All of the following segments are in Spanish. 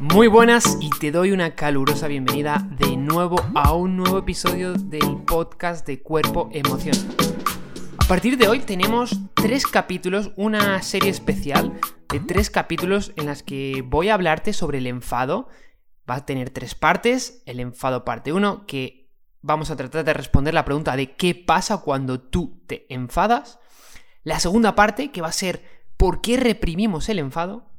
Muy buenas y te doy una calurosa bienvenida de nuevo a un nuevo episodio del podcast de Cuerpo Emoción. A partir de hoy tenemos tres capítulos, una serie especial de tres capítulos en las que voy a hablarte sobre el enfado. Va a tener tres partes, el enfado parte 1, que vamos a tratar de responder la pregunta de qué pasa cuando tú te enfadas. La segunda parte, que va a ser por qué reprimimos el enfado.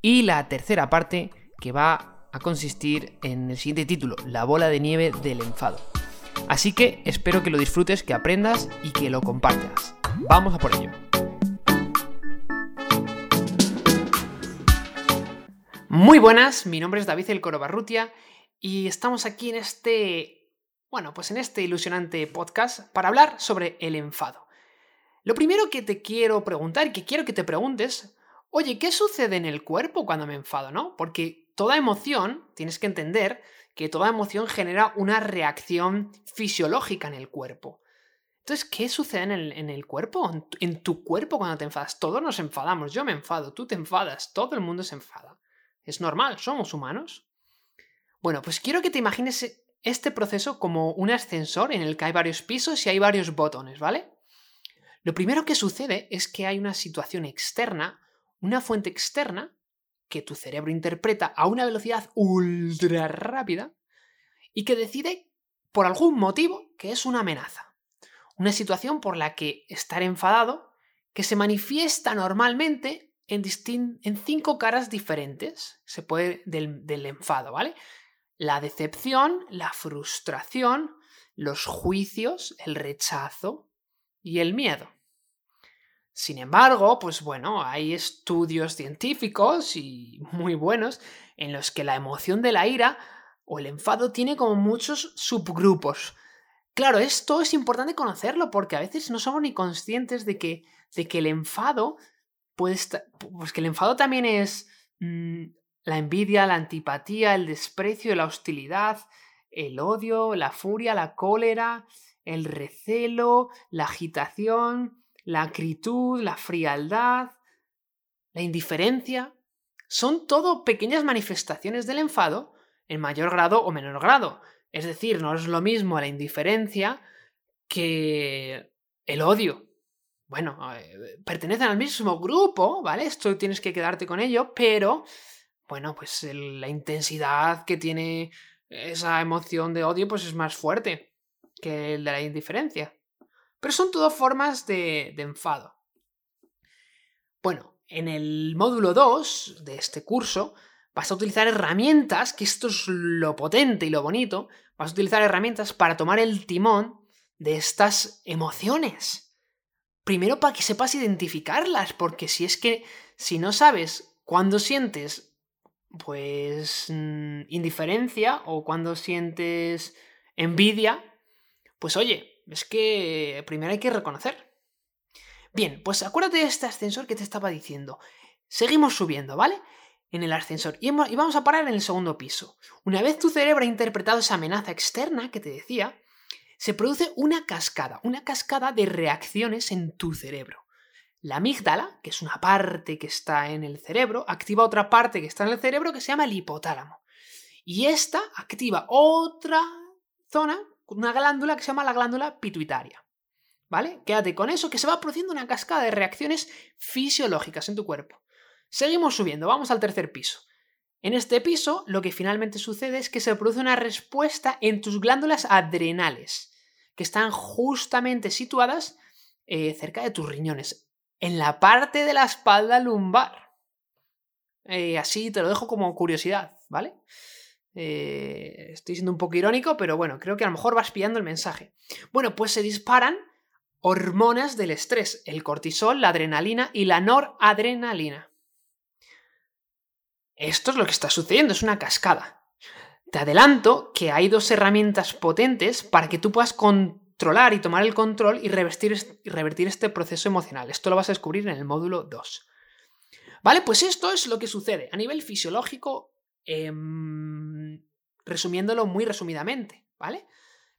Y la tercera parte, que va a consistir en el siguiente título, La bola de nieve del enfado. Así que espero que lo disfrutes, que aprendas y que lo compartas. Vamos a por ello. Muy buenas, mi nombre es David El Corobarrutia y estamos aquí en este, bueno, pues en este ilusionante podcast para hablar sobre el enfado. Lo primero que te quiero preguntar y que quiero que te preguntes, oye, ¿qué sucede en el cuerpo cuando me enfado, no? Porque toda emoción, tienes que entender que toda emoción genera una reacción fisiológica en el cuerpo. Entonces, ¿qué sucede en el, cuerpo? En tu, cuerpo cuando te enfadas. Todos nos enfadamos. Yo me enfado, tú te enfadas, todo el mundo se enfada. Es normal, somos humanos. Bueno, pues quiero que te imagines este proceso como un ascensor en el que hay varios pisos y hay varios botones, ¿vale? Lo primero que sucede es que hay una situación externa, una fuente externa, que tu cerebro interpreta a una velocidad ultra rápida y que decide, por algún motivo, que es una amenaza. Una situación por la que estar enfadado, que se manifiesta normalmente en, en cinco caras diferentes se puede, del, del enfado, ¿vale? La decepción, la frustración, los juicios, el rechazo y el miedo. Sin embargo, pues bueno, hay estudios científicos y muy buenos en los que la emoción de la ira o el enfado tiene como muchos subgrupos. Claro, esto es importante conocerlo porque a veces no somos ni conscientes de que, de que el enfado puede estar, pues que el enfado también es mm, la envidia, la antipatía, el desprecio, la hostilidad, el odio, la furia, la cólera, el recelo, la agitación, la acritud, la frialdad, la indiferencia, son todo pequeñas manifestaciones del enfado en mayor grado o menor grado. Es decir, no es lo mismo la indiferencia que el odio. Bueno, eh, pertenecen al mismo grupo, ¿vale? Esto tienes que quedarte con ello, pero, bueno, pues la intensidad que tiene esa emoción de odio, pues es más fuerte que el de la indiferencia. Pero son todo formas de, enfado. Bueno, en el módulo 2 de este curso vas a utilizar herramientas, que esto es lo potente y lo bonito, vas a utilizar herramientas para tomar el timón de estas emociones. Primero para que sepas identificarlas, porque si es que si no sabes cuándo sientes pues mm, indiferencia o cuando sientes envidia, pues oye, es que primero hay que reconocer. Bien, pues acuérdate de este ascensor que te estaba diciendo. Seguimos subiendo, ¿vale? En el ascensor. Y, vamos a parar en el segundo piso. Una vez tu cerebro ha interpretado esa amenaza externa que te decía, se produce una cascada, una cascada de reacciones en tu cerebro. La amígdala, que es una parte que está en el cerebro, activa otra parte que está en el cerebro que se llama el hipotálamo. Y esta activa otra zona una glándula que se llama la glándula pituitaria. ¿Vale? Quédate con eso, que se va produciendo una cascada de reacciones fisiológicas en tu cuerpo. Seguimos subiendo, vamos al tercer piso. En este piso, lo que finalmente sucede es que se produce una respuesta en tus glándulas adrenales, que están justamente situadas eh, cerca de tus riñones, en la parte de la espalda lumbar. Eh, así te lo dejo como curiosidad, ¿vale? Eh, estoy siendo un poco irónico, pero bueno, creo que a lo mejor vas pillando el mensaje. Bueno, pues se disparan hormonas del estrés, el cortisol, la adrenalina y la noradrenalina. Esto es lo que está sucediendo, es una cascada. Te adelanto que hay dos herramientas potentes para que tú puedas controlar y tomar el control y revertir, y revertir este proceso emocional. Esto lo vas a descubrir en el módulo 2. Vale, pues esto es lo que sucede a nivel fisiológico Em, resumiéndolo muy resumidamente, ¿vale?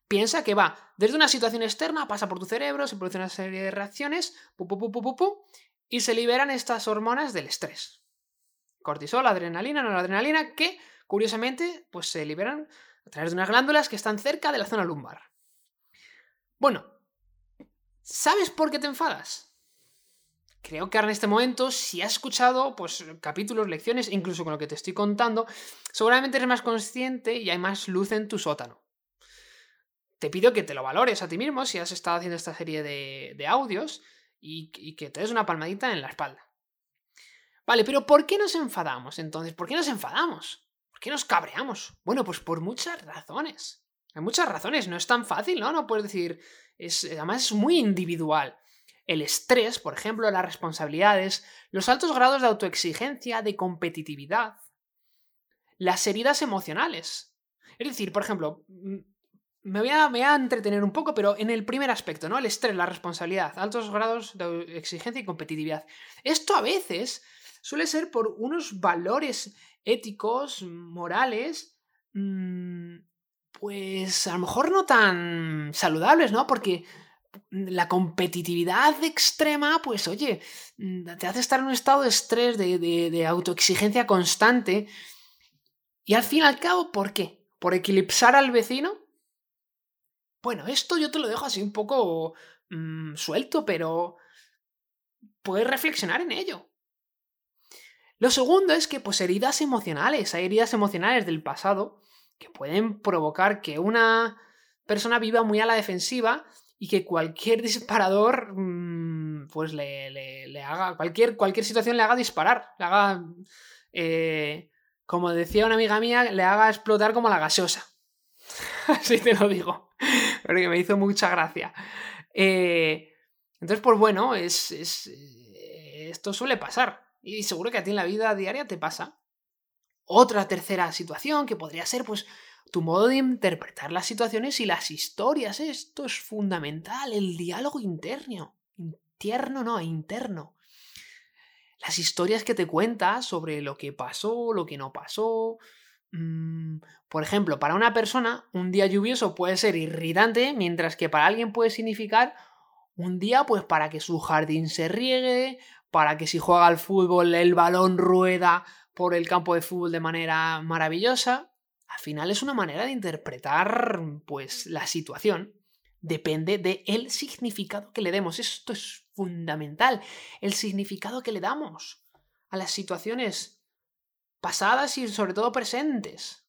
Piensa que va desde una situación externa, pasa por tu cerebro, se produce una serie de reacciones, y se liberan estas hormonas del estrés. cortisol, adrenalina, noradrenalina, que curiosamente pues se liberan a través de unas glándulas que están cerca de la zona lumbar. Bueno, ¿sabes por qué te enfadas? Creo que ahora en este momento, si has escuchado pues, capítulos, lecciones, incluso con lo que te estoy contando, seguramente eres más consciente y hay más luz en tu sótano. Te pido que te lo valores a ti mismo si has estado haciendo esta serie de, audios y, y que te des una palmadita en la espalda. Vale, pero ¿por qué nos enfadamos entonces? ¿Por qué nos enfadamos? ¿Por qué nos cabreamos? Bueno, pues por muchas razones. Hay muchas razones, no es tan fácil, ¿no? No puedes decir, es, además es muy individual. El estrés, por ejemplo, las responsabilidades, los altos grados de autoexigencia, de competitividad, las heridas emocionales. Es decir, por ejemplo, mm, me voy, a, entretener un poco, pero en el primer aspecto, ¿no? El estrés, la responsabilidad, altos grados de exigencia y competitividad. Esto a veces suele ser por unos valores éticos, morales, mmm, pues a lo mejor no tan saludables, ¿no? Porque la competitividad extrema, pues oye, te hace estar en un estado de estrés, de, autoexigencia constante. Y al fin y al cabo, ¿por qué? ¿Por eclipsar al vecino? Bueno, esto yo te lo dejo así un poco mmm, suelto, pero puedes reflexionar en ello. Lo segundo es que, pues, heridas emocionales, hay heridas emocionales del pasado que pueden provocar que una persona viva muy a la defensiva y que cualquier disparador, mm, pues, le, le, haga, cualquier, cualquier situación le haga disparar, le haga, eh, como decía una amiga mía, le haga explotar como la gaseosa. Así te lo digo, porque me hizo mucha gracia. Eh, entonces, pues bueno, es, es, eh, esto suele pasar. Y seguro que a ti en la vida diaria te pasa. Otra tercera situación que podría ser, pues, tu modo de interpretar las situaciones y las historias. Esto es fundamental, el diálogo interno. Interno, no, interno. Las historias que te cuentas sobre lo que pasó, lo que no pasó. Mm, por ejemplo, para una persona, un día lluvioso puede ser irritante, mientras que para alguien puede significar un día, pues, para que su jardín se riegue, para que si juega al fútbol el balón rueda por el campo de fútbol de manera maravillosa. Al final es una manera de interpretar pues la situación. Depende del significado que le demos. Esto es fundamental. El significado que le damos a las situaciones pasadas y sobre todo presentes.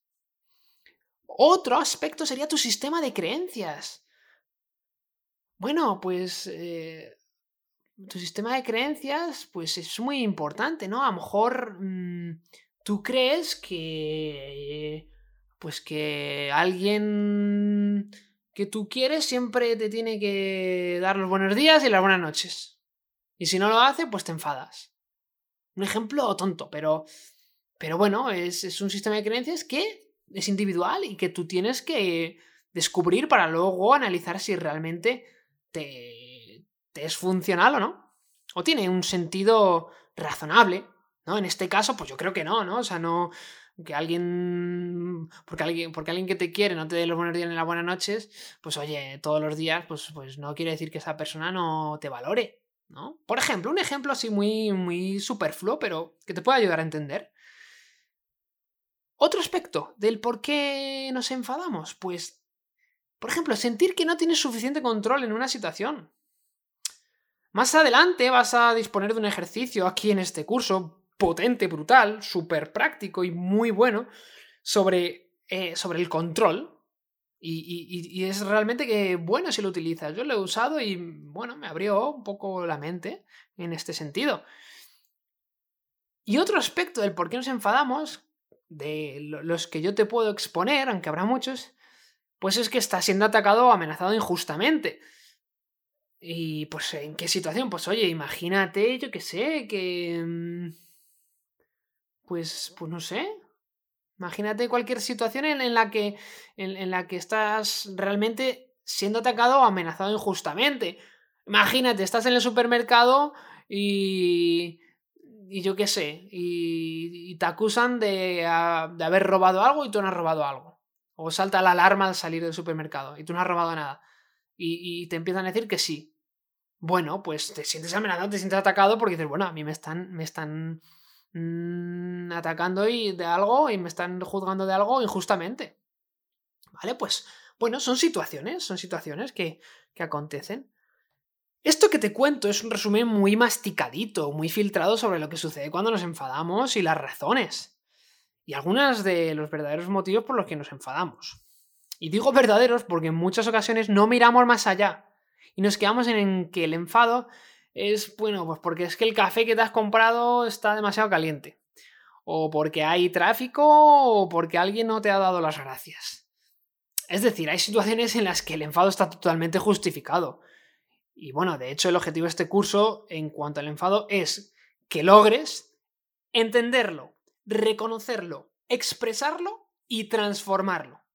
Otro aspecto sería tu sistema de creencias. Bueno, pues eh, tu sistema de creencias, pues es muy importante, ¿no? A lo mejor mm, tú crees que, pues que alguien que tú quieres siempre te tiene que dar los buenos días y las buenas noches. Y si no lo hace, pues te enfadas. Un ejemplo tonto, pero, pero bueno, es, es un sistema de creencias que es individual y que tú tienes que descubrir para luego analizar si realmente te es funcional o no. O tiene un sentido razonable, ¿no? En este caso, pues yo creo que no, ¿no? O sea, no que alguien porque alguien porque alguien que te quiere no te dé los buenos días ni las buenas noches, pues oye, todos los días pues pues no quiere decir que esa persona no te valore, ¿no? Por ejemplo, un ejemplo así muy muy superfluo, pero que te puede ayudar a entender. Otro aspecto del por qué nos enfadamos, pues por ejemplo, sentir que no tienes suficiente control en una situación. Más adelante vas a disponer de un ejercicio aquí en este curso, potente, brutal, súper práctico y muy bueno, sobre, eh, sobre el control. Y, es realmente que bueno si lo utilizas. Yo lo he usado y bueno, me abrió un poco la mente en este sentido. Y otro aspecto del por qué nos enfadamos, de los que yo te puedo exponer, aunque habrá muchos, pues es que está siendo atacado o amenazado injustamente. Y pues, ¿en qué situación? Pues oye, imagínate, yo qué sé, que... Pues, pues no sé. Imagínate cualquier situación en, la que. En, la que estás realmente siendo atacado o amenazado injustamente. Imagínate, estás en el supermercado y. Y yo qué sé. Y, te acusan de, de haber robado algo y tú no has robado algo. O salta la alarma al salir del supermercado y tú no has robado nada y, te empiezan a decir que sí. Bueno, pues te sientes amenazado, te sientes atacado porque dices, bueno, a mí me están, me están mm, atacando y de algo y me están juzgando de algo injustamente. ¿Vale? Pues bueno, son situaciones, son situaciones que, que acontecen. Esto que te cuento es un resumen muy masticadito, muy filtrado sobre lo que sucede cuando nos enfadamos y las razones. Y algunos de los verdaderos motivos por los que nos enfadamos. Y digo verdaderos porque en muchas ocasiones no miramos más allá y nos quedamos en que el enfado es, bueno, pues porque es que el café que te has comprado está demasiado caliente. O porque hay tráfico o porque alguien no te ha dado las gracias. Es decir, hay situaciones en las que el enfado está totalmente justificado. Y bueno, de hecho el objetivo de este curso en cuanto al enfado es que logres entenderlo, reconocerlo, expresarlo y transformarlo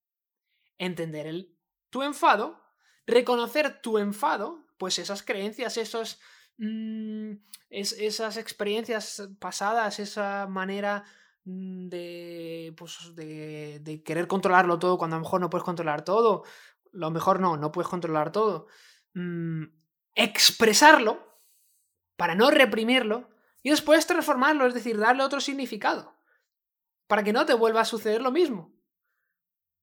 entender el, tu enfado, reconocer tu enfado, pues esas creencias, esos, mm, esas experiencias pasadas, esa manera mm, de, pues, de, de, querer controlarlo todo cuando a lo mejor no puedes controlar todo, lo mejor no, no puedes controlar todo, mm, expresarlo para no reprimirlo y después transformarlo, es decir, darle otro significado, para que no te vuelva a suceder lo mismo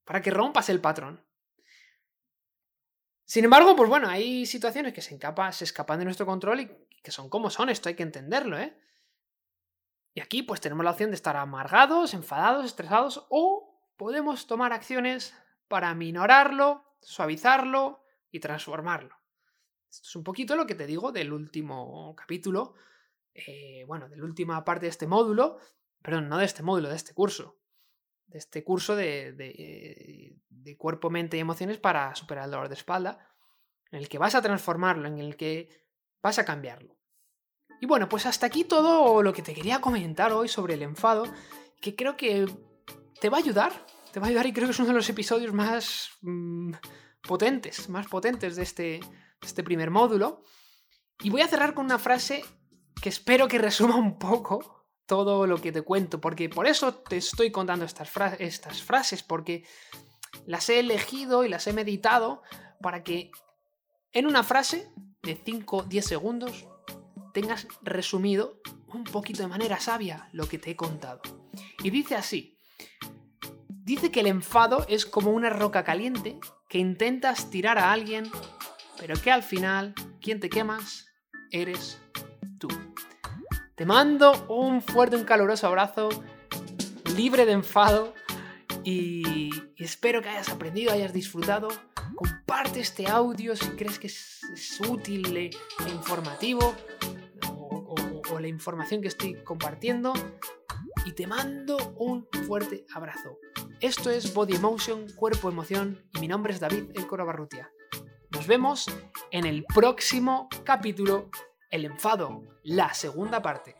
para que rompas el patrón. Sin embargo, pues bueno, hay situaciones que se, se escapan de nuestro control y que son como son, esto hay que entenderlo, ¿eh? Y aquí pues tenemos la opción de estar amargados, enfadados, estresados o podemos tomar acciones para minorarlo, suavizarlo y transformarlo. Esto es un poquito lo que te digo del último capítulo, eh, bueno, de la última parte de este módulo, perdón, no de este módulo, de este curso de este curso de, de, cuerpo, mente y emociones para superar el dolor de espalda, en el que vas a transformarlo, en el que vas a cambiarlo. Y bueno, pues hasta aquí todo lo que te quería comentar hoy sobre el enfado, que creo que te va a ayudar, te va a ayudar y creo que es uno de los episodios más mm, potentes, más potentes de este, de este primer módulo. Y voy a cerrar con una frase que espero que resuma un poco todo lo que te cuento, porque por eso te estoy contando estas, frases, porque las he elegido y las he meditado para que en una frase de 5-10 segundos tengas resumido un poquito de manera sabia lo que te he contado. Y dice así, dice que el enfado es como una roca caliente que intentas tirar a alguien, pero que al final quien te quemas eres. Te mando un fuerte, un caluroso abrazo, libre de enfado y, espero que hayas aprendido, hayas disfrutado. Comparte este audio si crees que es, útil e informativo o, la información que estoy compartiendo y te mando un fuerte abrazo. Esto es Body Emotion, Cuerpo Emoción y mi nombre es David El Barrutia. Nos vemos en el próximo capítulo el enfado, la segunda parte.